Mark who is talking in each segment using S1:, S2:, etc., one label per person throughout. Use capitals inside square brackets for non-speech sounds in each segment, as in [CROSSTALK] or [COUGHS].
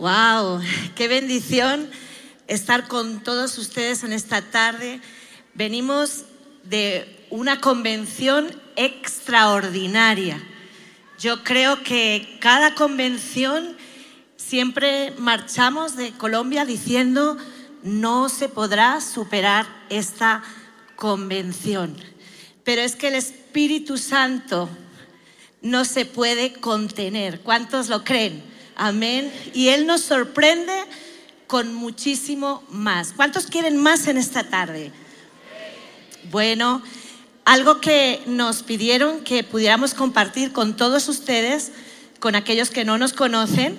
S1: Wow, qué bendición estar con todos ustedes en esta tarde. Venimos de una convención extraordinaria. Yo creo que cada convención siempre marchamos de Colombia diciendo no se podrá superar esta convención. Pero es que el Espíritu Santo no se puede contener. ¿Cuántos lo creen? Amén. Y Él nos sorprende con muchísimo más. ¿Cuántos quieren más en esta tarde? Bueno, algo que nos pidieron que pudiéramos compartir con todos ustedes, con aquellos que no nos conocen,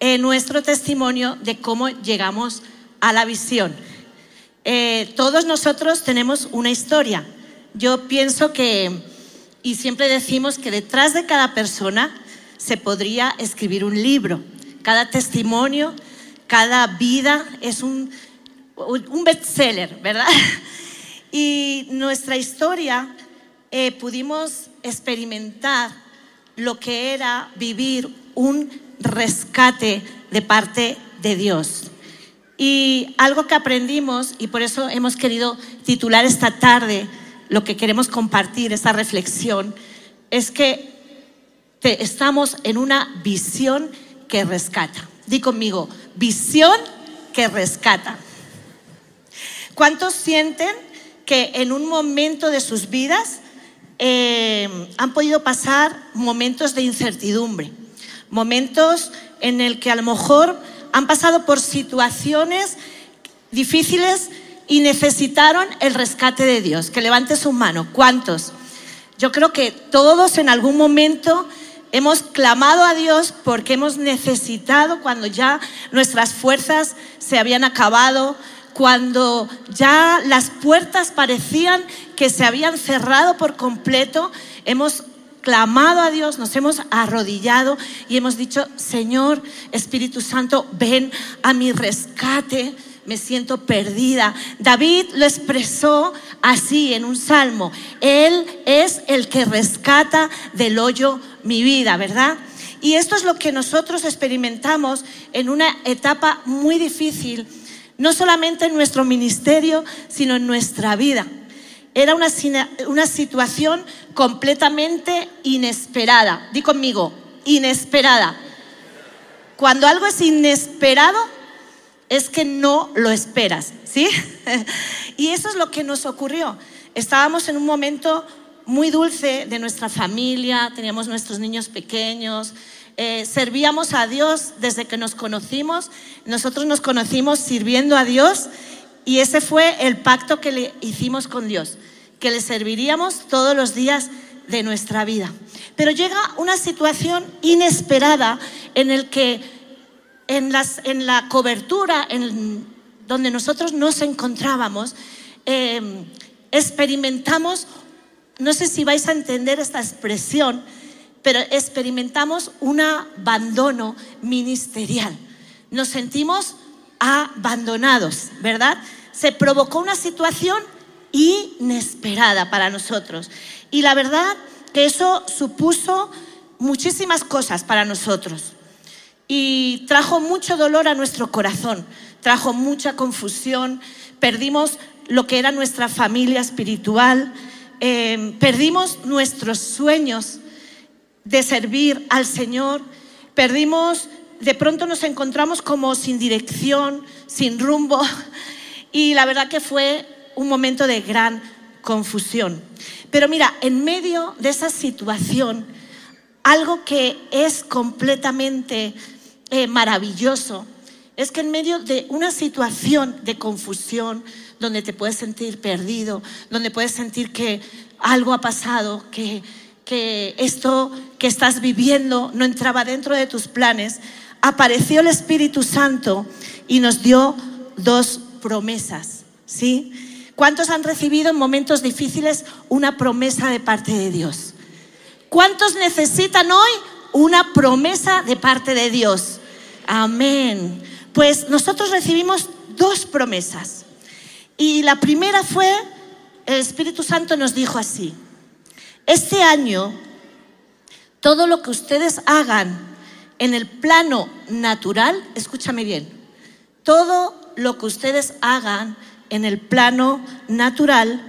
S1: en nuestro testimonio de cómo llegamos a la visión. Eh, todos nosotros tenemos una historia. Yo pienso que, y siempre decimos que detrás de cada persona se podría escribir un libro. Cada testimonio, cada vida es un, un bestseller, ¿verdad? [LAUGHS] Y nuestra historia eh, pudimos experimentar lo que era vivir un rescate de parte de Dios. Y algo que aprendimos, y por eso hemos querido titular esta tarde lo que queremos compartir, esta reflexión, es que estamos en una visión que rescata. Di conmigo, visión que rescata. ¿Cuántos sienten que en un momento de sus vidas eh, han podido pasar momentos de incertidumbre? Momentos en el que a lo mejor han pasado por situaciones difíciles y necesitaron el rescate de Dios. Que levante su mano. ¿Cuántos? Yo creo que todos en algún momento Hemos clamado a Dios porque hemos necesitado cuando ya nuestras fuerzas se habían acabado, cuando ya las puertas parecían que se habían cerrado por completo, hemos clamado a Dios, nos hemos arrodillado y hemos dicho, Señor Espíritu Santo, ven a mi rescate, me siento perdida. David lo expresó así en un salmo, Él es el que rescata del hoyo mi vida, ¿verdad? Y esto es lo que nosotros experimentamos en una etapa muy difícil, no solamente en nuestro ministerio, sino en nuestra vida. Era una, una situación completamente inesperada. Di conmigo, inesperada. Cuando algo es inesperado, es que no lo esperas, ¿sí? [LAUGHS] y eso es lo que nos ocurrió. Estábamos en un momento muy dulce de nuestra familia, teníamos nuestros niños pequeños, eh, servíamos a Dios desde que nos conocimos, nosotros nos conocimos sirviendo a Dios y ese fue el pacto que le hicimos con Dios, que le serviríamos todos los días de nuestra vida. Pero llega una situación inesperada en el que en, las, la cobertura en donde nosotros nos encontrábamos, eh, experimentamos no sé si vais a entender esta expresión, pero experimentamos un abandono ministerial. Nos sentimos abandonados, ¿verdad? Se provocó una situación inesperada para nosotros. Y la verdad que eso supuso muchísimas cosas para nosotros. Y trajo mucho dolor a nuestro corazón, trajo mucha confusión, perdimos lo que era nuestra familia espiritual, Em, perdimos nuestros sueños de servir al Señor, perdimos, de pronto nos encontramos como sin dirección, sin rumbo, [LAUGHS] y la verdad que fue un momento de gran confusión. Pero mira, en medio de esa situación, algo que es completamente eh, maravilloso es que en medio de una situación de confusión, donde te puedes sentir perdido, donde puedes sentir que algo ha pasado, que, que esto que estás viviendo no entraba dentro de tus planes, apareció el Espíritu Santo y nos dio dos promesas, ¿sí? ¿Cuántos han recibido en momentos difíciles una promesa de parte de Dios? ¿Cuántos necesitan hoy una promesa de parte de Dios? Amén. Pues nosotros recibimos dos promesas. Y la primera fue, el Espíritu Santo nos dijo así, este año todo lo que ustedes hagan en el plano natural, escúchame bien, todo lo que ustedes hagan en el plano natural,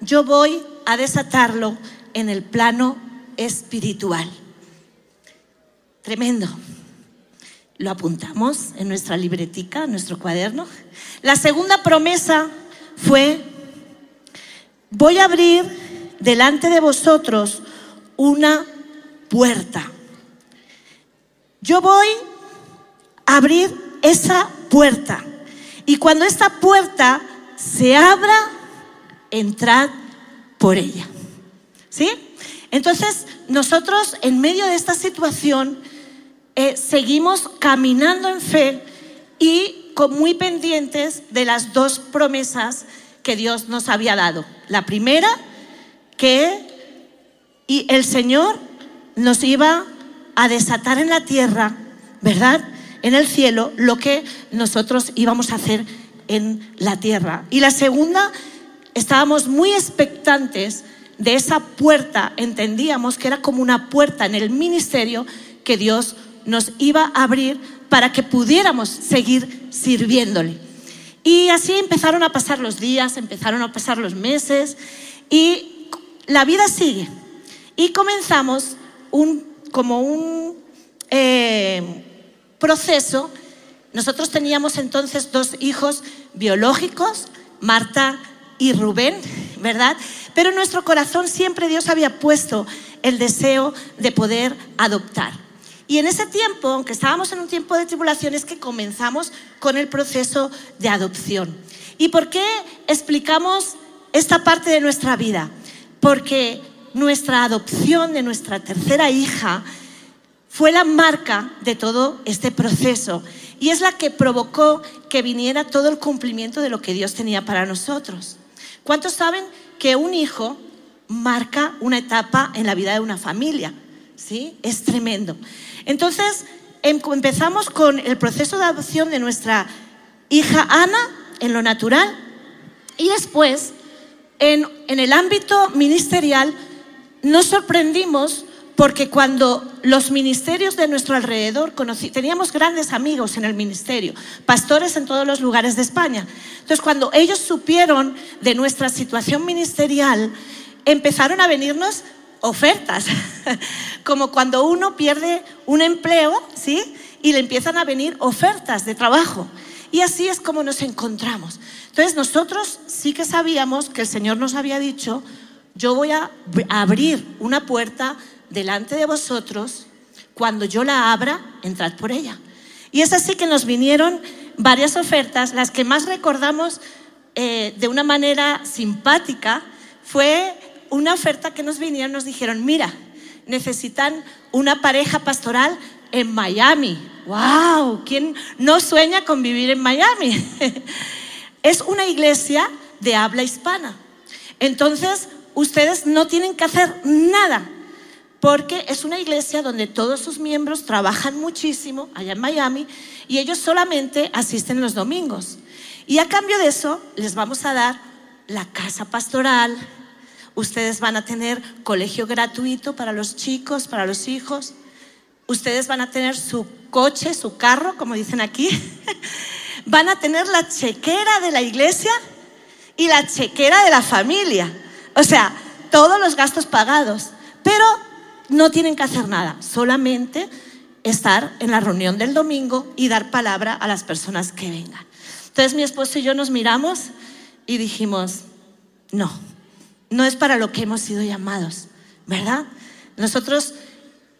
S1: yo voy a desatarlo en el plano espiritual. Tremendo. Lo apuntamos en nuestra libretica, en nuestro cuaderno. La segunda promesa fue, voy a abrir delante de vosotros una puerta. Yo voy a abrir esa puerta. Y cuando esta puerta se abra, entrad por ella. ¿Sí? Entonces, nosotros en medio de esta situación eh, seguimos caminando en fe y con muy pendientes de las dos promesas que Dios nos había dado. La primera, que el Señor nos iba a desatar en la tierra, ¿verdad? En el cielo, lo que nosotros íbamos a hacer en la tierra. Y la segunda, estábamos muy expectantes de esa puerta, entendíamos que era como una puerta en el ministerio que Dios nos iba a abrir para que pudiéramos seguir sirviéndole. Y así empezaron a pasar los días, empezaron a pasar los meses y la vida sigue. Y comenzamos un, como un eh, proceso. Nosotros teníamos entonces dos hijos biológicos, Marta y Rubén, ¿verdad? Pero en nuestro corazón siempre Dios había puesto el deseo de poder adoptar. Y en ese tiempo, aunque estábamos en un tiempo de tribulaciones, que comenzamos con el proceso de adopción. ¿Y por qué explicamos esta parte de nuestra vida? Porque nuestra adopción de nuestra tercera hija fue la marca de todo este proceso y es la que provocó que viniera todo el cumplimiento de lo que Dios tenía para nosotros. ¿Cuántos saben que un hijo marca una etapa en la vida de una familia? ¿Sí? Es tremendo. Entonces, em, empezamos con el proceso de adopción de nuestra hija Ana en lo natural y después, en, el ámbito ministerial, nos sorprendimos porque cuando los ministerios de nuestro alrededor teníamos grandes amigos en el ministerio, pastores en todos los lugares de España. Entonces, cuando ellos supieron de nuestra situación ministerial, empezaron a venirnos ofertas, [LAUGHS] como cuando uno pierde un empleo, ¿sí? Y le empiezan a venir ofertas de trabajo. Y así es como nos encontramos. Entonces nosotros sí que sabíamos que el Señor nos había dicho, yo voy a abrir una puerta delante de vosotros, cuando yo la abra, entrad por ella. Y es así que nos vinieron varias ofertas, las que más recordamos eh, de una manera simpática fue una oferta que nos vinieron, nos dijeron, mira, necesitan una pareja pastoral en Miami. ¡Wow! ¿Quién no sueña con vivir en Miami? [LAUGHS] es una iglesia de habla hispana. Entonces, ustedes no tienen que hacer nada, porque es una iglesia donde todos sus miembros trabajan muchísimo allá en Miami y ellos solamente asisten los domingos. Y a cambio de eso, les vamos a dar la casa pastoral, Ustedes van a tener colegio gratuito para los chicos, para los hijos. Ustedes van a tener su coche, su carro, como dicen aquí. [LAUGHS] van a tener la chequera de la iglesia y la chequera de la familia. O sea, todos los gastos pagados. Pero no tienen que hacer nada, solamente estar en la reunión del domingo y dar palabra a las personas que vengan. Entonces mi esposo y yo nos miramos y dijimos, no, no es para lo que hemos sido llamados, ¿verdad? Nosotros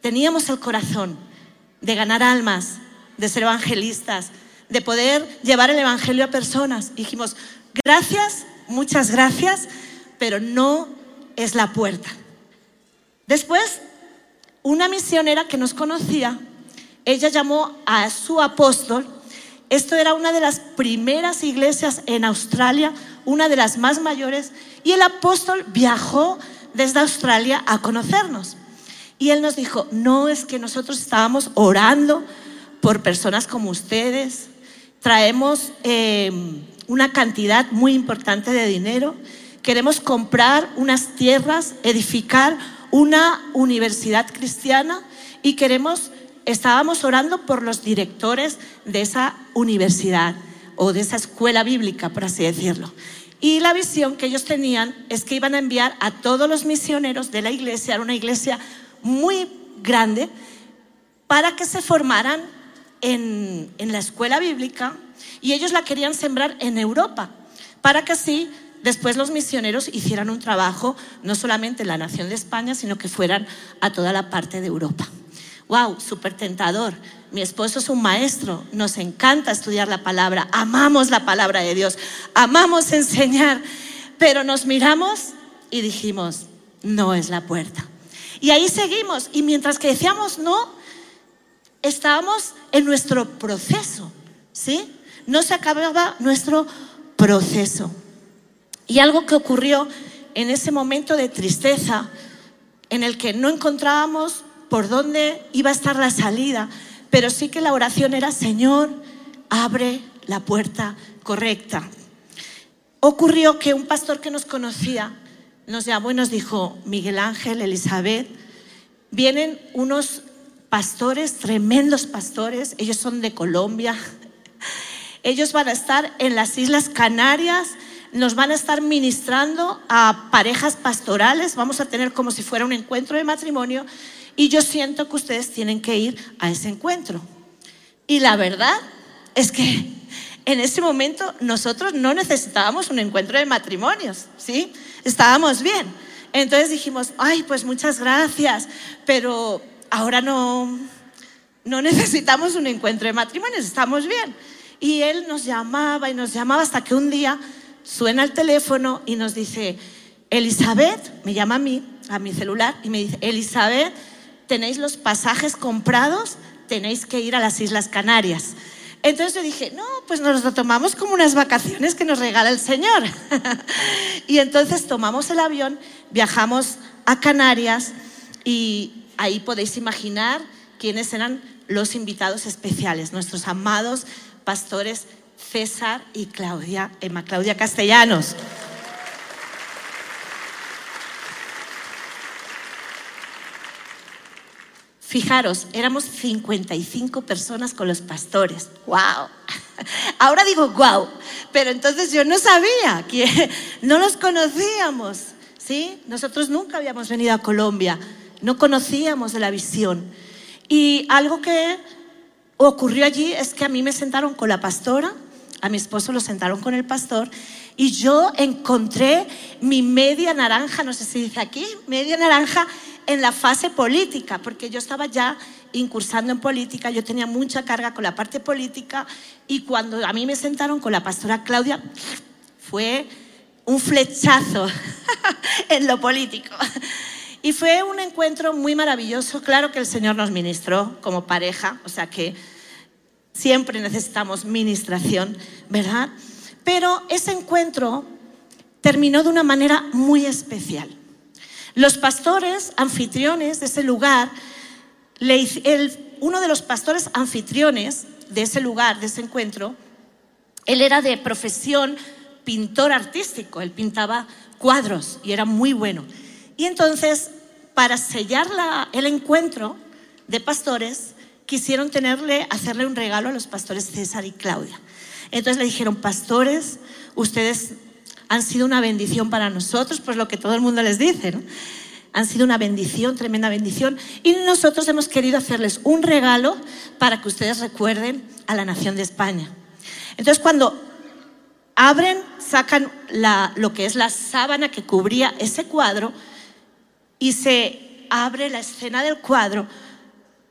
S1: teníamos el corazón de ganar almas, de ser evangelistas, de poder llevar el Evangelio a personas. dijimos, gracias, muchas gracias, pero no es la puerta. Después, una misionera que nos conocía, ella llamó a su apóstol. Esto era una de las primeras iglesias en Australia, una de las más mayores, y el apóstol viajó desde Australia a conocernos. Y él nos dijo, no es que nosotros estábamos orando por personas como ustedes, traemos em, una cantidad muy importante de dinero, queremos comprar unas tierras, edificar una universidad cristiana y queremos estábamos orando por los directores de esa universidad o de esa escuela bíblica, por así decirlo. Y la visión que ellos tenían es que iban a enviar a todos los misioneros de la iglesia, era una iglesia muy grande, para que se formaran en, en la escuela bíblica y ellos la querían sembrar en Europa, para que así después los misioneros hicieran un trabajo no solamente en la nación de España, sino que fueran a toda la parte de Europa. ¡Wow! Súper tentador. Mi esposo es un maestro, nos encanta estudiar la palabra, amamos la palabra de Dios, amamos enseñar, pero nos miramos y dijimos, no es la puerta. Y ahí seguimos, y mientras que decíamos no, estábamos en nuestro proceso, ¿sí? No se acababa nuestro proceso. Y algo que ocurrió en ese momento de tristeza, en el que no encontrábamos por dónde iba a estar la salida, pero sí que la oración era, Señor, abre la puerta correcta. Ocurrió que un pastor que nos conocía nos llamó y nos dijo, Miguel Ángel, Elizabeth, vienen unos pastores, tremendos pastores, ellos son de Colombia, [LAUGHS] ellos van a estar en las Islas Canarias, nos van a estar ministrando a parejas pastorales, vamos a tener como si fuera un encuentro de matrimonio y yo siento que ustedes tienen que ir a ese encuentro. Y la verdad es que en ese momento nosotros no necesitábamos un encuentro de matrimonios, ¿sí? Estábamos bien. Entonces dijimos, ay, pues muchas gracias, pero ahora no, no necesitamos un encuentro de matrimonios, estamos bien. Y él nos llamaba y nos llamaba hasta que un día suena el teléfono y nos dice, Elizabeth, me llama a mí, a mi celular, y me dice, Elizabeth, tenéis los pasajes comprados, tenéis que ir a las Islas Canarias. Entonces yo dije, no, pues nos lo tomamos como unas vacaciones que nos regala el Señor. [LAUGHS] y entonces tomamos el avión, viajamos a Canarias y ahí podéis imaginar quiénes eran los invitados especiales, nuestros amados pastores César y Claudia, Emma Claudia Castellanos. Fijaros, éramos 55 personas con los pastores. ¡Wow! [LAUGHS] Ahora digo wow, pero entonces yo no sabía, que [LAUGHS] no los conocíamos, ¿sí? Nosotros nunca habíamos venido a Colombia, no conocíamos la visión. Y algo que ocurrió allí es que a mí me sentaron con la pastora, a mi esposo lo sentaron con el pastor y yo encontré mi media naranja, no sé si dice aquí, media naranja en la fase política, porque yo estaba ya incursando en política, yo tenía mucha carga con la parte política y cuando a mí me sentaron con la pastora Claudia, fue un flechazo [LAUGHS] en lo político. Y fue un encuentro muy maravilloso. Claro que el Señor nos ministró como pareja, o sea que siempre necesitamos ministración, ¿verdad? Pero ese encuentro terminó de una manera muy especial. Los pastores anfitriones de ese lugar, uno de los pastores anfitriones de ese lugar, de ese encuentro, él era de profesión pintor artístico, él pintaba cuadros y era muy bueno. Y entonces, para sellar el encuentro de pastores, quisieron tenerle, hacerle un regalo a los pastores César y Claudia. Entonces le dijeron, pastores, ustedes han sido una bendición para nosotros, pues lo que todo el mundo les dice, ¿no? Han sido una bendición, tremenda bendición. Y nosotros hemos querido hacerles un regalo para que ustedes recuerden a la nación de España. Entonces, cuando abren, sacan lo que es la sábana que cubría ese cuadro y se abre la escena del cuadro,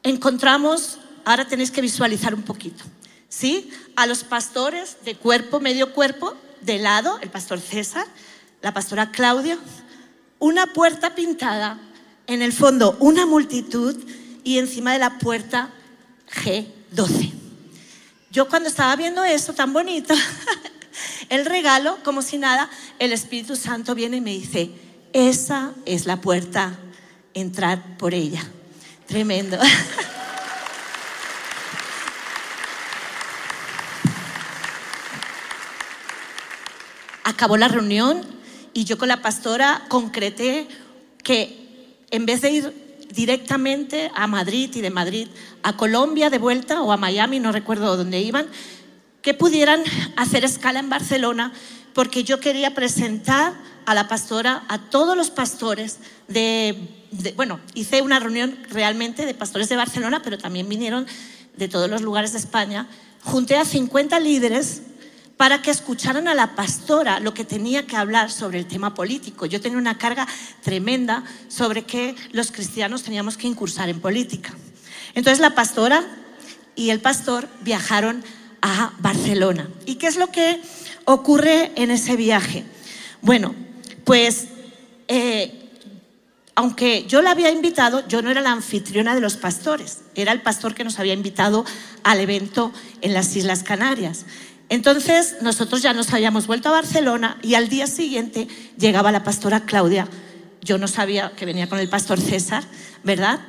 S1: encontramos, ahora tenéis que visualizar un poquito, ¿sí? A los pastores de cuerpo, medio cuerpo, de lado, el pastor César, la pastora Claudia, una puerta pintada, en el fondo una multitud y encima de la puerta G12. Yo cuando estaba viendo eso tan bonito, [LAUGHS] el regalo, como si nada, el Espíritu Santo viene y me dice, esa es la puerta, entrar por ella. Tremendo. Acabó la reunión y yo con la pastora concreté que en vez de ir directamente a Madrid y de Madrid a Colombia de vuelta o a Miami, no recuerdo dónde iban, que pudieran hacer escala en Barcelona porque yo quería presentar a la pastora, a todos los pastores de, bueno, hice una reunión realmente de pastores de Barcelona, pero también vinieron de todos los lugares de España. Junté a 50 líderes para que escucharan a la pastora lo que tenía que hablar sobre el tema político. Yo tenía una carga tremenda sobre que los cristianos teníamos que incursar en política. Entonces la pastora y el pastor viajaron a Barcelona. ¿Y qué es lo que ocurre en ese viaje? Bueno, pues eh, aunque yo la había invitado, yo no era la anfitriona de los pastores, era el pastor que nos había invitado al evento en las Islas Canarias. Entonces nosotros ya nos habíamos vuelto a Barcelona y al día siguiente llegaba la pastora Claudia. Yo no sabía que venía con el pastor César, ¿verdad?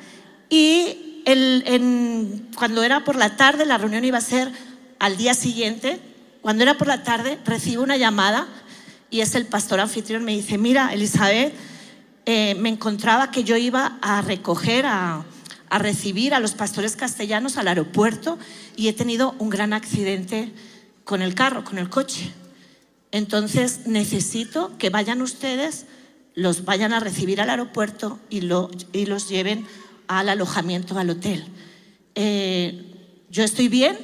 S1: Y cuando era por la tarde, la reunión iba a ser al día siguiente, cuando era por la tarde, recibo una llamada y es el pastor anfitrión, me dice, mira, Elizabeth, eh, me encontraba que yo iba a recoger, a, recibir a los pastores castellanos al aeropuerto y he tenido un gran accidente con el carro, con el coche. Entonces necesito que vayan ustedes, los vayan a recibir al aeropuerto y, y los lleven al alojamiento, al hotel. Eh, yo estoy bien,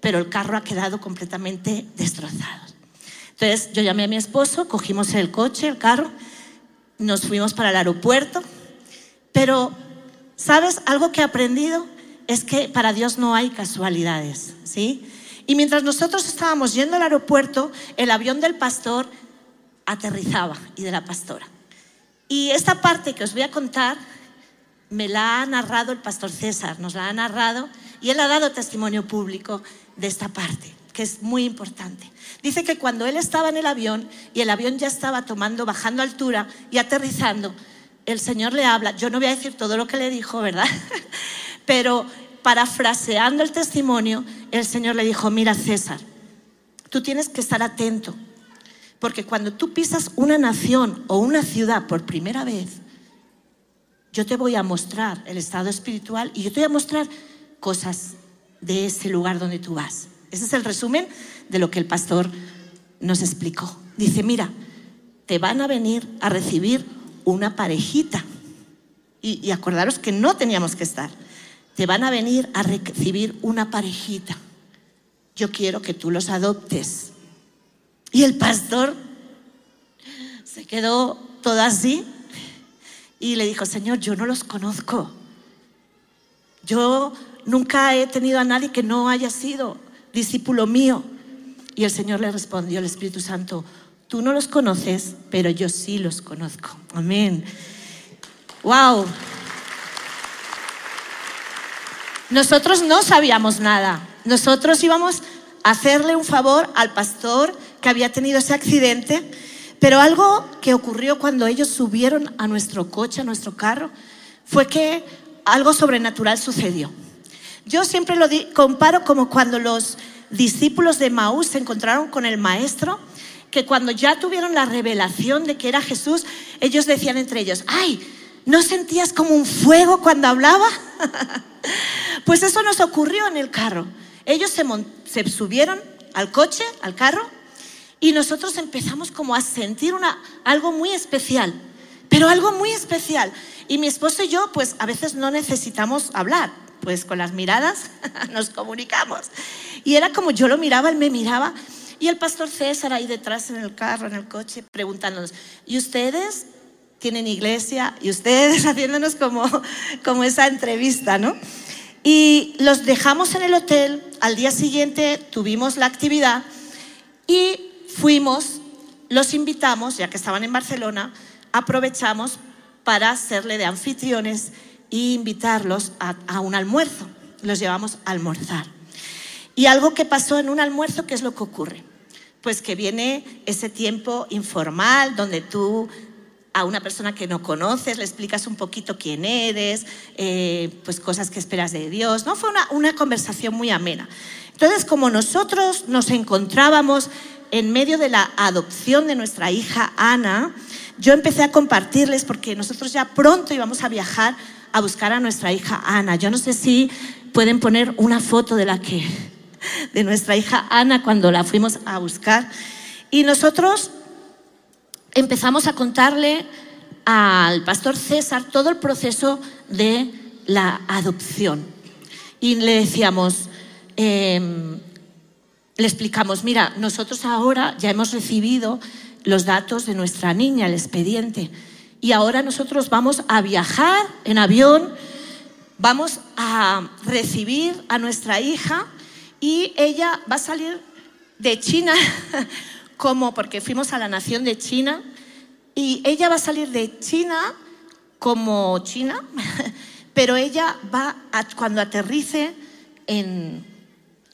S1: pero el carro ha quedado completamente destrozado. Entonces yo llamé a mi esposo, cogimos el coche, el carro, nos fuimos para el aeropuerto, pero, ¿sabes? Algo que he aprendido es que para Dios no hay casualidades, ¿sí? Y mientras nosotros estábamos yendo al aeropuerto, el avión del pastor aterrizaba y de la pastora. Y esta parte que os voy a contar me la ha narrado el pastor César, nos la ha narrado y él ha dado testimonio público de esta parte, que es muy importante. Dice que cuando él estaba en el avión y el avión ya estaba tomando, bajando altura y aterrizando, el Señor le habla, yo no voy a decir todo lo que le dijo, ¿verdad? [LAUGHS] Pero parafraseando el testimonio, el Señor le dijo, mira César, tú tienes que estar atento, porque cuando tú pisas una nación o una ciudad por primera vez, yo te voy a mostrar el estado espiritual y yo te voy a mostrar cosas de ese lugar donde tú vas. Ese es el resumen de lo que el pastor nos explicó. Dice, mira, te van a venir a recibir una parejita. Y, y acordaros que no teníamos que estar te van a venir a recibir una parejita. Yo quiero que tú los adoptes. Y el pastor se quedó todo así y le dijo, Señor, yo no los conozco. Yo nunca he tenido a nadie que no haya sido discípulo mío. Y el Señor le respondió, el Espíritu Santo, tú no los conoces, pero yo sí los conozco. Amén. Wow. Nosotros no sabíamos nada. Nosotros íbamos a hacerle un favor al pastor que había tenido ese accidente, pero algo que ocurrió cuando ellos subieron a nuestro coche, a nuestro carro, fue que algo sobrenatural sucedió. Yo siempre lo comparo como cuando los discípulos de Maús se encontraron con el maestro, que cuando ya tuvieron la revelación de que era Jesús, ellos decían entre ellos, ay, ¿no sentías como un fuego cuando hablaba? [LAUGHS] Pues eso nos ocurrió en el carro. Ellos se, subieron al coche, al carro, y nosotros empezamos como a sentir una, algo muy especial, pero algo muy especial. Y mi esposo y yo, pues a veces no necesitamos hablar, pues con las miradas [LAUGHS] nos comunicamos. Y era como yo lo miraba, él me miraba, y el pastor César ahí detrás en el carro, en el coche, preguntándonos, ¿y ustedes tienen iglesia? Y ustedes [LAUGHS] haciéndonos como, como esa entrevista, ¿no? Y los dejamos en el hotel, al día siguiente tuvimos la actividad y fuimos, los invitamos, ya que estaban en Barcelona, aprovechamos para hacerle de anfitriones e invitarlos a, a un almuerzo. Los llevamos a almorzar. Y algo que pasó en un almuerzo, ¿qué es lo que ocurre? Pues que viene ese tiempo informal donde tú a una persona que no conoces, le explicas un poquito quién eres, eh, pues cosas que esperas de Dios, ¿no? Fue una, una conversación muy amena. Entonces, como nosotros nos encontrábamos en medio de la adopción de nuestra hija Ana, yo empecé a compartirles, porque nosotros ya pronto íbamos a viajar a buscar a nuestra hija Ana. Yo no sé si pueden poner una foto de la que de nuestra hija Ana cuando la fuimos a buscar y nosotros empezamos a contarle al pastor César todo el proceso de la adopción. Y le decíamos, em, le explicamos, mira, nosotros ahora ya hemos recibido los datos de nuestra niña, el expediente, y ahora nosotros vamos a viajar en avión, vamos a recibir a nuestra hija y ella va a salir de China, [LAUGHS] como porque fuimos a la nación de China, y ella va a salir de China como China, [LAUGHS] pero ella va a, cuando aterrice en,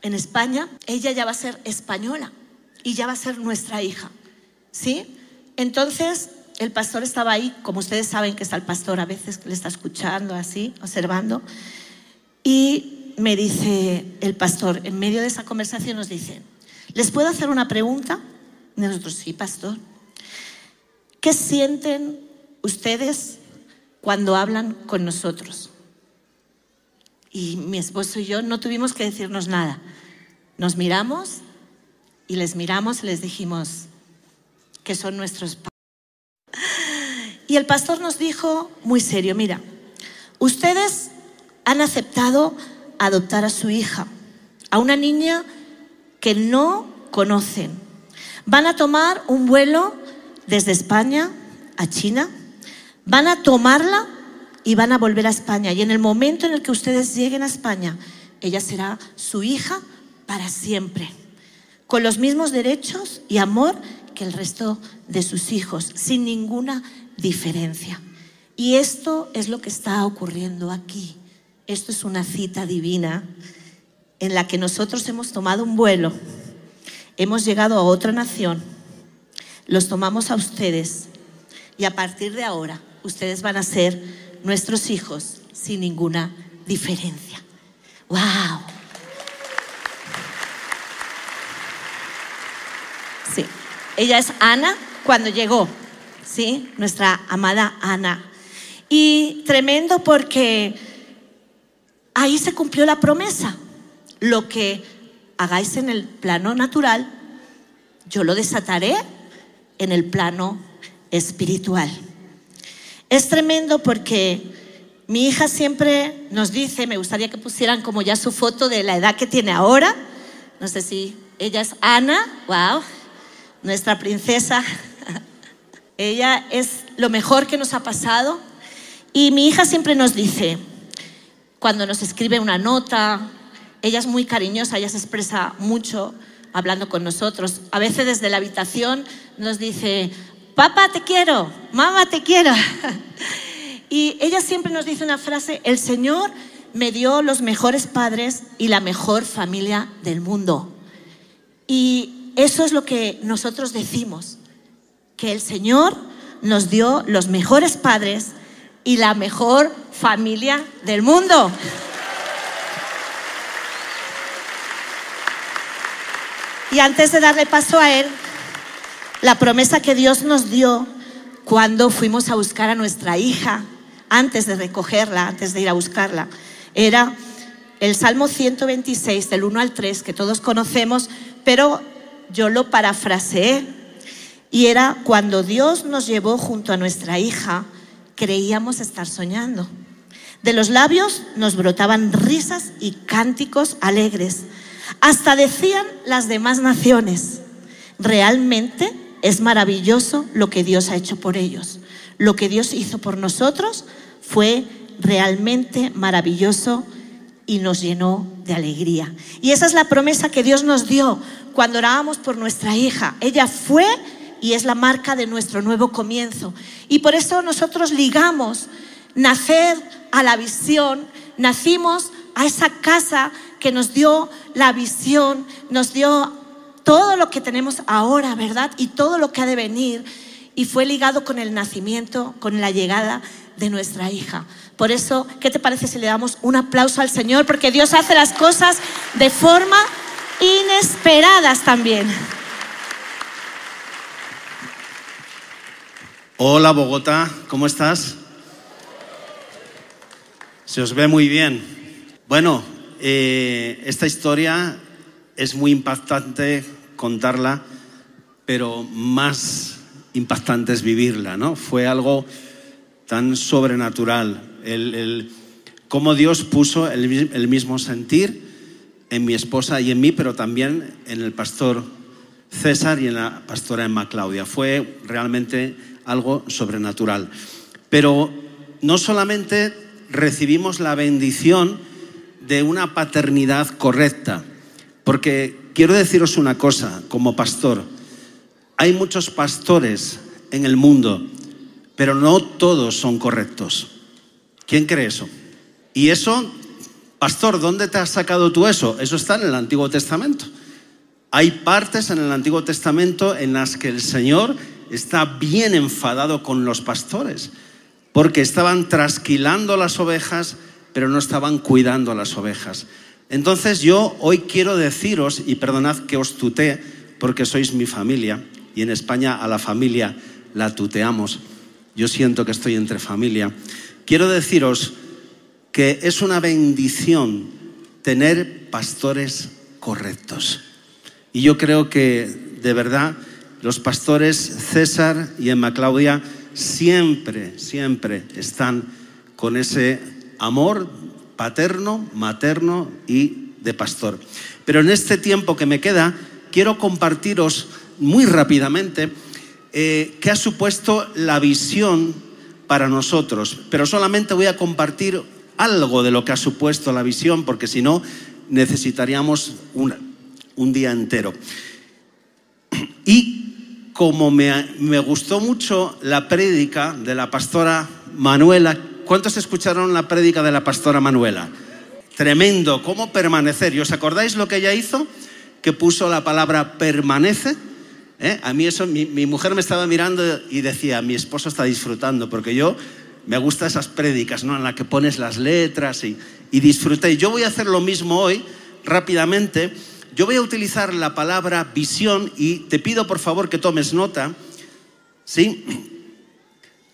S1: en España, ella ya va a ser española y ya va a ser nuestra hija. ¿Sí? Entonces, el pastor estaba ahí, como ustedes saben que está el pastor a veces, le está escuchando así, observando, y me dice el pastor, en medio de esa conversación nos dice, ¿les puedo hacer una pregunta? Y nosotros, sí, pastor. ¿Qué sienten ustedes cuando hablan con nosotros? Y mi esposo y yo no tuvimos que decirnos nada. Nos miramos y les miramos y les dijimos que son nuestros padres. Y el pastor nos dijo muy serio, mira, ustedes han aceptado adoptar a su hija, a una niña que no conocen. Van a tomar un vuelo desde España a China, van a tomarla y van a volver a España. Y en el momento en el que ustedes lleguen a España, ella será su hija para siempre, con los mismos derechos y amor que el resto de sus hijos, sin ninguna diferencia. Y esto es lo que está ocurriendo aquí. Esto es una cita divina en la que nosotros hemos tomado un vuelo, hemos llegado a otra nación, los tomamos a ustedes y a partir de ahora ustedes van a ser nuestros hijos sin ninguna diferencia. ¡Wow! Sí, ella es Ana cuando llegó, ¿sí? Nuestra amada Ana. Y tremendo porque ahí se cumplió la promesa. Lo que hagáis en el plano natural, yo lo desataré en el plano espiritual. Es tremendo porque mi hija siempre nos dice, me gustaría que pusieran como ya su foto de la edad que tiene ahora. No sé si ella es Ana, wow, nuestra princesa. Ella es lo mejor que nos ha pasado. Y mi hija siempre nos dice, cuando nos escribe una nota, ella es muy cariñosa, ella se expresa mucho hablando con nosotros. A veces desde la habitación nos dice, papá te quiero, mamá te quiero. [LAUGHS] y ella siempre nos dice una frase, el Señor me dio los mejores padres y la mejor familia del mundo. Y eso es lo que nosotros decimos, que el Señor nos dio los mejores padres y la mejor familia del mundo. Y antes de darle paso a él, la promesa que Dios nos dio cuando fuimos a buscar a nuestra hija, antes de recogerla, antes de ir a buscarla, era el Salmo 126, del 1 al 3, que todos conocemos, pero yo lo parafraseé. Y era cuando Dios nos llevó junto a nuestra hija, creíamos estar soñando. De los labios nos brotaban risas y cánticos alegres. Hasta decían las demás naciones, realmente es maravilloso lo que Dios ha hecho por ellos. Lo que Dios hizo por nosotros fue realmente maravilloso y nos llenó de alegría. Y esa es la promesa que Dios nos dio cuando orábamos por nuestra hija. Ella fue y es la marca de nuestro nuevo comienzo. Y por eso nosotros ligamos nacer a la visión, nacimos a esa casa que nos dio la visión, nos dio todo lo que tenemos ahora, ¿verdad? Y todo lo que ha de venir. Y fue ligado con el nacimiento, con la llegada de nuestra hija. Por eso, ¿qué te parece si le damos un aplauso al Señor? Porque Dios hace las cosas de forma inesperadas también.
S2: Hola Bogotá, ¿cómo estás? Se os ve muy bien. Bueno, eh, esta historia es muy impactante contarla, pero más impactante es vivirla, ¿no? Fue algo tan sobrenatural, el, cómo Dios puso el, el mismo sentir en mi esposa y en mí, pero también en el pastor César y en la pastora Emma Claudia. Fue realmente algo sobrenatural. Pero no solamente recibimos la bendición de una paternidad correcta, porque quiero deciros una cosa, como pastor, hay muchos pastores en el mundo, pero no todos son correctos. ¿Quién cree eso? Y eso, pastor, ¿dónde te has sacado tú eso? Eso está en el Antiguo Testamento. Hay partes en el Antiguo Testamento en las que el Señor está bien enfadado con los pastores, porque estaban trasquilando las ovejas, pero no estaban cuidando las ovejas. Entonces yo hoy quiero deciros, y perdonad que os tutee, porque sois mi familia, y en España a la familia la tuteamos. Yo siento que estoy entre familia. Quiero deciros que es una bendición tener pastores correctos. Y yo creo que de verdad los pastores César y Emma Claudia siempre, siempre están con ese amor paterno, materno y de pastor. Pero en este tiempo que me queda, quiero compartiros muy rápidamente eh, qué ha supuesto la visión para nosotros. Pero solamente voy a compartir algo de lo que ha supuesto la visión, porque si no, necesitaríamos un día entero. [CLEARS THROAT] Y como me, gustó mucho la prédica de la pastora Manuela, ¿cuántos escucharon la prédica de la pastora Manuela? Tremendo, ¿cómo permanecer? ¿Y os acordáis lo que ella hizo? Que puso la palabra permanece. ¿Eh? A mí eso, mi, mujer me estaba mirando y decía, mi esposo está disfrutando, porque yo me gustan esas prédicas, ¿no? En las que pones las letras y, y disfruté. Yo voy a hacer lo mismo hoy, rápidamente yo voy a utilizar la palabra visión y te pido por favor que tomes nota, ¿sí?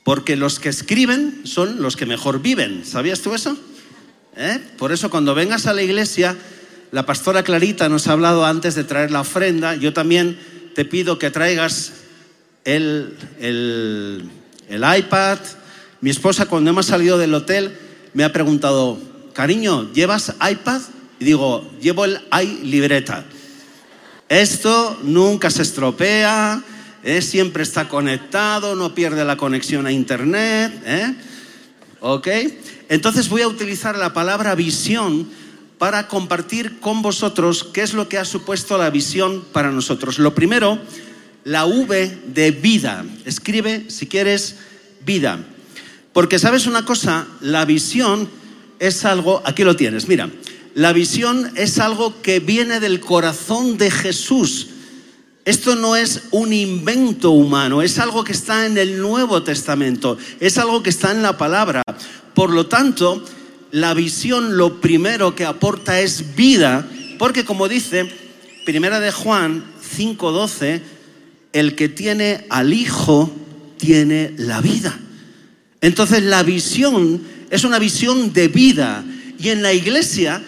S2: Porque los que escriben son los que mejor viven. ¿Sabías tú eso? ¿Eh? Por eso cuando vengas a la iglesia, la pastora Clarita nos ha hablado antes de traer la ofrenda. Yo también te pido que traigas el, el, el iPad. Mi esposa cuando hemos salido del hotel me ha preguntado, cariño, ¿llevas iPad? Y digo, llevo el libreta. Esto nunca se estropea, ¿eh? siempre está conectado, no pierde la conexión a Internet. ¿eh? ¿Ok? Entonces voy a utilizar la palabra visión para compartir con vosotros qué es lo que ha supuesto la visión para nosotros. Lo primero, la V de vida. Escribe, si quieres, vida. Porque sabes una cosa, la visión es algo, aquí lo tienes, mira, la visión es algo que viene del corazón de Jesús. Esto no es un invento humano, es algo que está en el Nuevo Testamento, es algo que está en la palabra. Por lo tanto, la visión lo primero que aporta es vida, porque como dice Primera de Juan 5:12, el que tiene al Hijo tiene la vida. Entonces la visión es una visión de vida y en la iglesia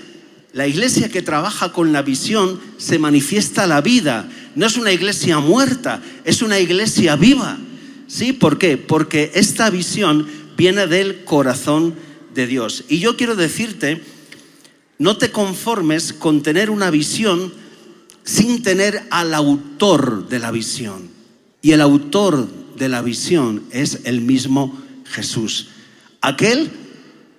S2: la iglesia que trabaja con la visión se manifiesta la vida. No es una iglesia muerta, es una iglesia viva. ¿Sí? ¿Por qué? Porque esta visión viene del corazón de Dios. Y yo quiero decirte, no te conformes con tener una visión sin tener al autor de la visión. Y el autor de la visión es el mismo Jesús. Aquel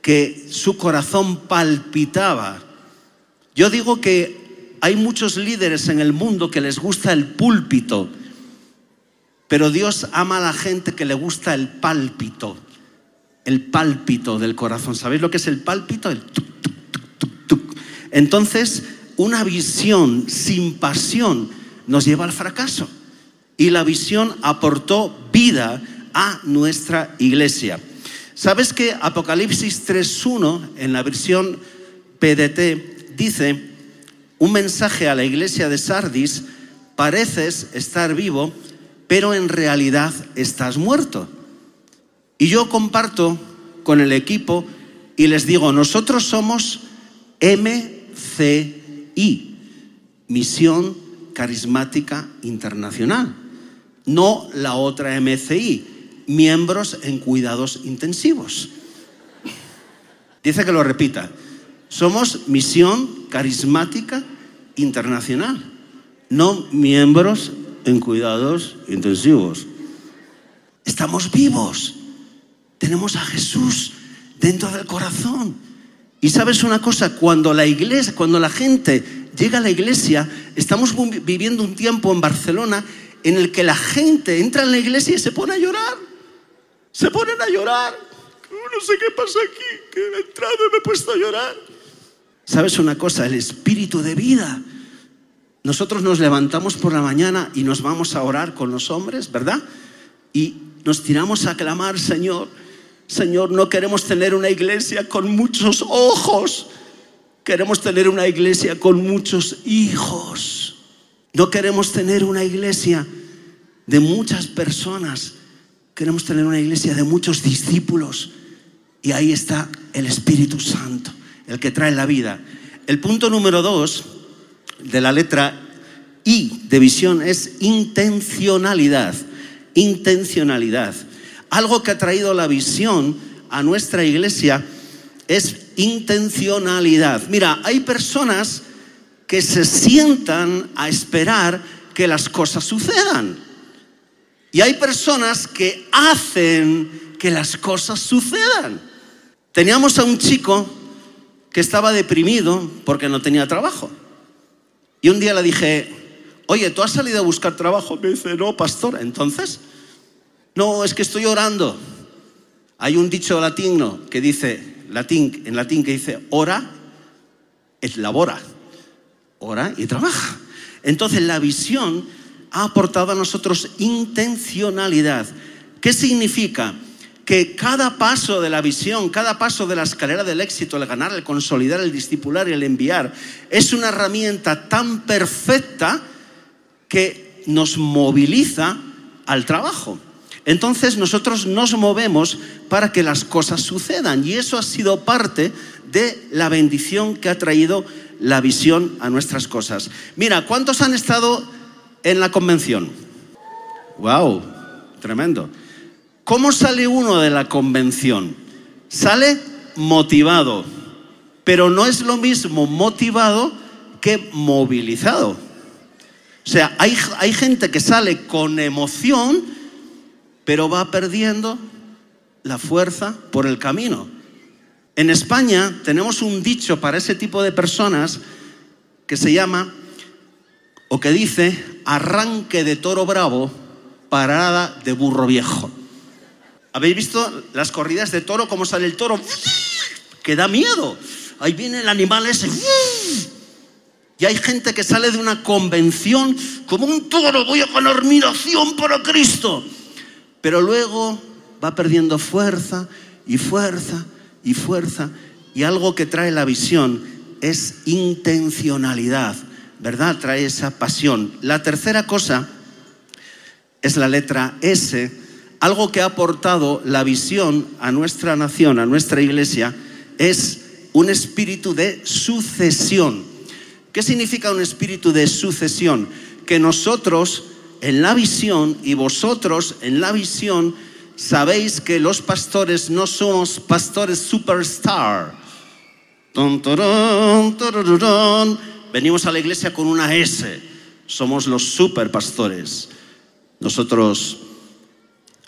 S2: que su corazón palpitaba yo digo que hay muchos líderes en el mundo que les gusta el púlpito, pero Dios ama a la gente que le gusta el pálpito, el pálpito del corazón. ¿Sabéis lo que es el pálpito? El Entonces, una visión sin pasión nos lleva al fracaso. Y la visión aportó vida a nuestra iglesia. ¿Sabes que Apocalipsis 3.1, en la versión PDT, dice, un mensaje a la iglesia de Sardis, pareces estar vivo, pero en realidad estás muerto. Y yo comparto con el equipo y les digo, nosotros somos MCI, Misión Carismática Internacional, no la otra MCI, miembros en cuidados intensivos. Dice que lo repita, somos Misión Carismática Internacional, no miembros en cuidados intensivos. Estamos vivos, tenemos a Jesús dentro del corazón. Y sabes una cosa, cuando la iglesia, cuando la gente llega a la iglesia, estamos viviendo un tiempo en Barcelona en el que la gente entra en la iglesia y se pone a llorar. Se ponen a llorar. No sé qué pasa aquí, que he entrado y me he puesto a llorar. ¿Sabes una cosa? El espíritu de vida. Nosotros nos levantamos por la mañana y nos vamos a orar con los hombres, ¿verdad? Y nos tiramos a clamar, Señor, Señor, no queremos tener una iglesia con muchos ojos, queremos tener una iglesia con muchos hijos. No queremos tener una iglesia de muchas personas, queremos tener una iglesia de muchos discípulos. Y ahí está el Espíritu Santo, el que trae la vida. El punto número dos de la letra I de visión es intencionalidad. Intencionalidad. Algo que ha traído la visión a nuestra iglesia es intencionalidad. Mira, hay personas que se sientan a esperar que las cosas sucedan. Y hay personas que hacen que las cosas sucedan. Teníamos a un chico que estaba deprimido porque no tenía trabajo. Y un día le dije, oye, ¿tú has salido a buscar trabajo? Me dice, no, pastor. Entonces, no, es que estoy orando. Hay un dicho latino que dice, latín, en latín que dice, ora es labora. Ora y trabaja. Entonces la visión ha aportado a nosotros intencionalidad. ¿Qué significa? Que cada paso de la visión, cada paso de la escalera del éxito, el ganar, el consolidar, el discipular y el enviar, es una herramienta tan perfecta que nos moviliza al trabajo. Entonces nosotros nos movemos para que las cosas sucedan y eso ha sido parte de la bendición que ha traído la visión a nuestras cosas. Mira, ¿cuántos han estado en la convención? ¡Wow! Tremendo. ¿Cómo sale uno de la convención? Sale motivado, pero no es lo mismo motivado que movilizado. O sea, hay, hay gente que sale con emoción, pero va perdiendo la fuerza por el camino. En España tenemos un dicho para ese tipo de personas que se llama o que dice arranque de toro bravo, parada de burro viejo. ¿Habéis visto las corridas de toro, cómo sale el toro? Que da miedo. Ahí viene el animal ese. Y hay gente que sale de una convención como un toro, voy a ganar mi nación para Cristo pero luego va perdiendo fuerza y fuerza y fuerza. Y algo que trae la visión es intencionalidad, ¿verdad? Trae esa pasión. La tercera cosa es la letra S, algo que ha aportado la visión a nuestra nación, a nuestra iglesia, es un espíritu de sucesión. ¿Qué significa un espíritu de sucesión? Que nosotros en la visión y vosotros en la visión sabéis que los pastores no somos pastores superstar. Venimos a la iglesia con una S. Somos los superpastores. Nosotros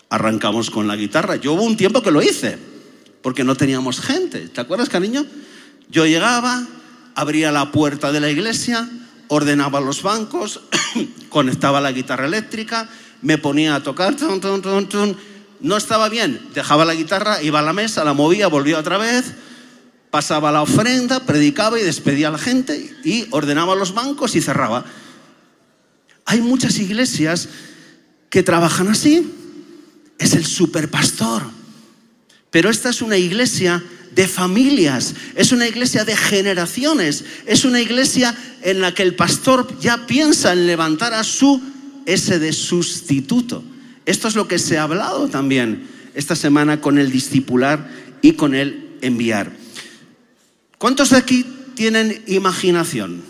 S2: arrancamos con la guitarra. Yo hubo un tiempo que lo hice, porque no teníamos gente. ¿Te acuerdas, cariño? Yo llegaba, abría la puerta de la iglesia, ordenaba los bancos, [COUGHS] conectaba la guitarra eléctrica, me ponía a tocar, no estaba bien, dejaba la guitarra, iba a la mesa, la movía, volvía otra vez, pasaba la ofrenda, predicaba y despedía a la gente y ordenaba los bancos y cerraba. Hay muchas iglesias que trabajan así, es el superpastor, pero esta es una iglesia de familias, es una iglesia de generaciones, es una iglesia en la que el pastor ya piensa en levantar a su ese de sustituto. Esto es lo que se ha hablado también esta semana con el discipular y con el enviar. ¿Cuántos de aquí tienen imaginación?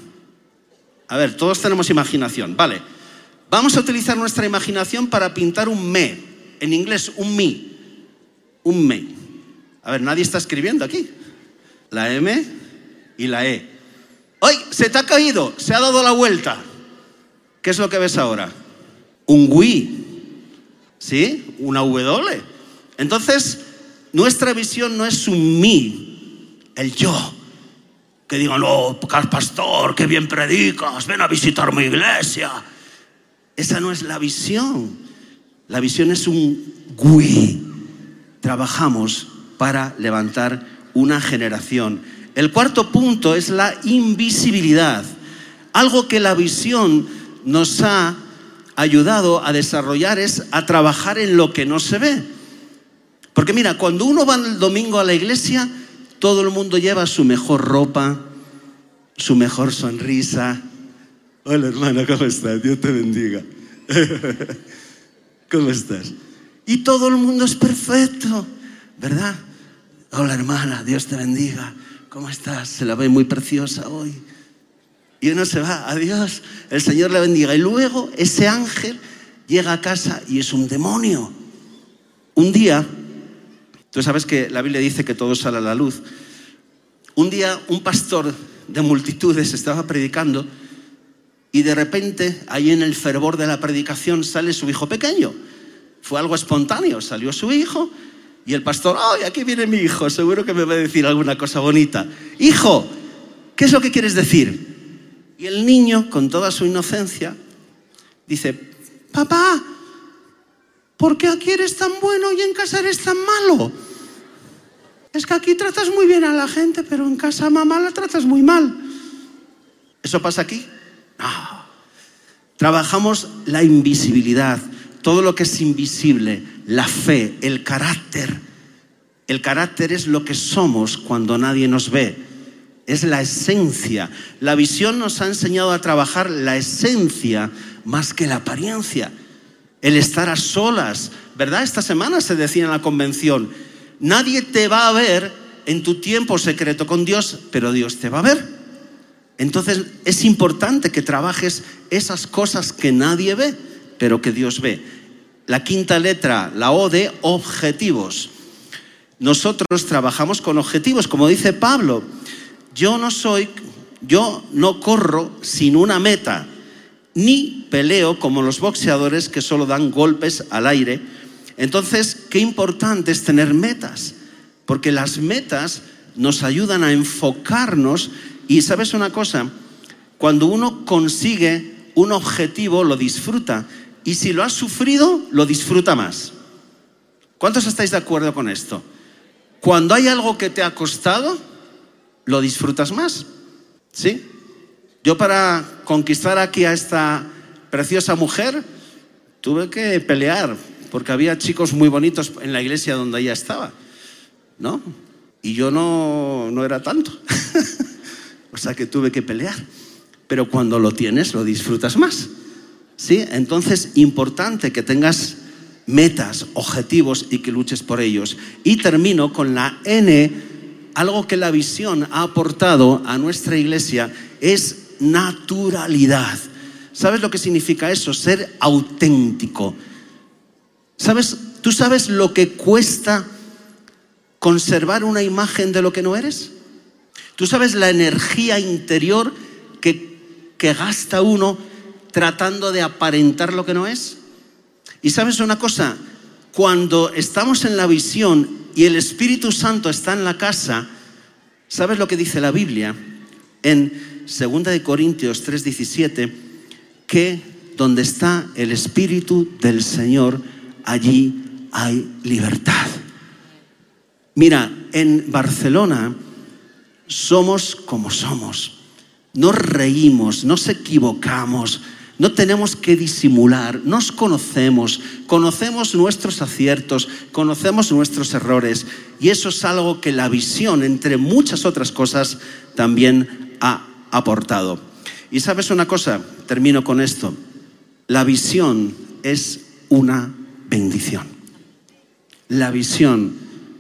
S2: A ver, todos tenemos imaginación, vale. Vamos a utilizar nuestra imaginación para pintar un me, en inglés un mi, un me. A ver, nadie está escribiendo aquí. La M y la E. ¡Ay! Se te ha caído, se ha dado la vuelta. ¿Qué es lo que ves ahora? Un Wii. ¿Sí? Una W. Entonces, nuestra visión no es un mí, el yo. Que digan, oh, pastor, qué bien predicas, ven a visitar mi iglesia. Esa no es la visión. La visión es un Wii. Trabajamos para levantar una generación. El cuarto punto es la invisibilidad. Algo que la visión nos ha ayudado a desarrollar es a trabajar en lo que no se ve. Porque mira, cuando uno va el domingo a la iglesia, todo el mundo lleva su mejor ropa, su mejor sonrisa. Hola hermana, ¿cómo estás? Dios te bendiga. [LAUGHS] ¿Cómo estás? Y todo el mundo es perfecto, ¿verdad? Hola hermana, Dios te bendiga. ¿Cómo estás? Se la ve muy preciosa hoy. Y uno se va, adiós, el Señor le bendiga. Y luego ese ángel llega a casa y es un demonio. Un día, tú sabes que la Biblia dice que todo sale a la luz. Un día un pastor de multitudes estaba predicando y de repente, ahí en el fervor de la predicación, sale su hijo pequeño. Fue algo espontáneo, salió su hijo y el pastor, ¡ay, aquí viene mi hijo! Seguro que me va a decir alguna cosa bonita. Hijo, ¿qué es lo que quieres decir? Y el niño, con toda su inocencia, dice, papá, ¿por qué aquí eres tan bueno y en casa eres tan malo? Es que aquí tratas muy bien a la gente, pero en casa mamá la tratas muy mal. ¿Eso pasa aquí? Trabajamos la invisibilidad, todo lo que es invisible, la fe, el carácter. El carácter es lo que somos cuando nadie nos ve. Es la esencia. La visión nos ha enseñado a trabajar la esencia más que la apariencia. El estar a solas. ¿Verdad? Esta semana se decía en la convención, nadie te va a ver en tu tiempo secreto con Dios, pero Dios te va a ver. Entonces es importante que trabajes esas cosas que nadie ve, pero que Dios ve la quinta letra, la O de objetivos. Nosotros trabajamos con objetivos, como dice Pablo. Yo no soy, yo no corro sin una meta, ni peleo como los boxeadores que solo dan golpes al aire. Entonces, qué importante es tener metas, porque las metas nos ayudan a enfocarnos y sabes una cosa, cuando uno consigue un objetivo lo disfruta y si lo has sufrido, lo disfruta más. ¿Cuántos estáis de acuerdo con esto? Cuando hay algo que te ha costado, lo disfrutas más. ¿Sí? Yo para conquistar aquí a esta preciosa mujer tuve que pelear porque había chicos muy bonitos en la iglesia donde ella estaba, ¿no? Y yo no, no era tanto. [LAUGHS] o sea que tuve que pelear. Pero cuando lo tienes, lo disfrutas más. ¿Sí? Entonces, importante que tengas metas, objetivos y que luches por ellos. Y termino con la N, algo que la visión ha aportado a nuestra iglesia es naturalidad. ¿Sabes lo que significa eso? Ser auténtico. ¿Sabes? ¿Tú sabes lo que cuesta conservar una imagen de lo que no eres? ¿Tú sabes la energía interior que, que gasta uno tratando de aparentar lo que no es? Y sabes una cosa, cuando estamos en la visión y el Espíritu Santo está en la casa, ¿sabes lo que dice la Biblia? En 2 de Corintios 3:17 que donde está el Espíritu del Señor, allí hay libertad. Mira, en Barcelona somos como somos. Nos reímos, nos equivocamos, no tenemos que disimular, nos conocemos, conocemos nuestros aciertos, conocemos nuestros errores y eso es algo que la visión, entre muchas otras cosas, también ha aportado. Y sabes una cosa, termino con esto, la visión es una bendición. La visión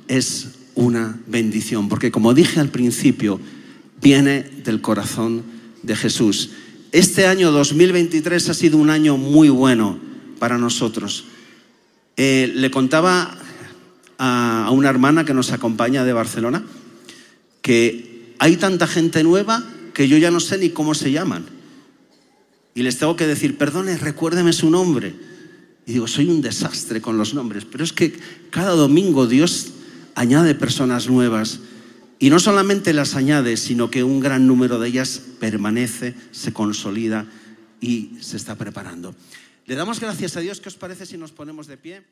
S2: es una bendición, porque como dije al principio, viene del corazón de Jesús. Este año 2023 ha sido un año muy bueno para nosotros. Eh, le contaba a, a una hermana que nos acompaña de Barcelona que hay tanta gente nueva que yo ya no sé ni cómo se llaman. Y les tengo que decir, perdone, recuérdeme su nombre. Y digo, soy un desastre con los nombres, pero es que cada domingo Dios añade personas nuevas y no solamente las añade, sino que un gran número de ellas permanece, se consolida y se está preparando. Le damos gracias a Dios. ¿Qué os parece si nos ponemos de pie?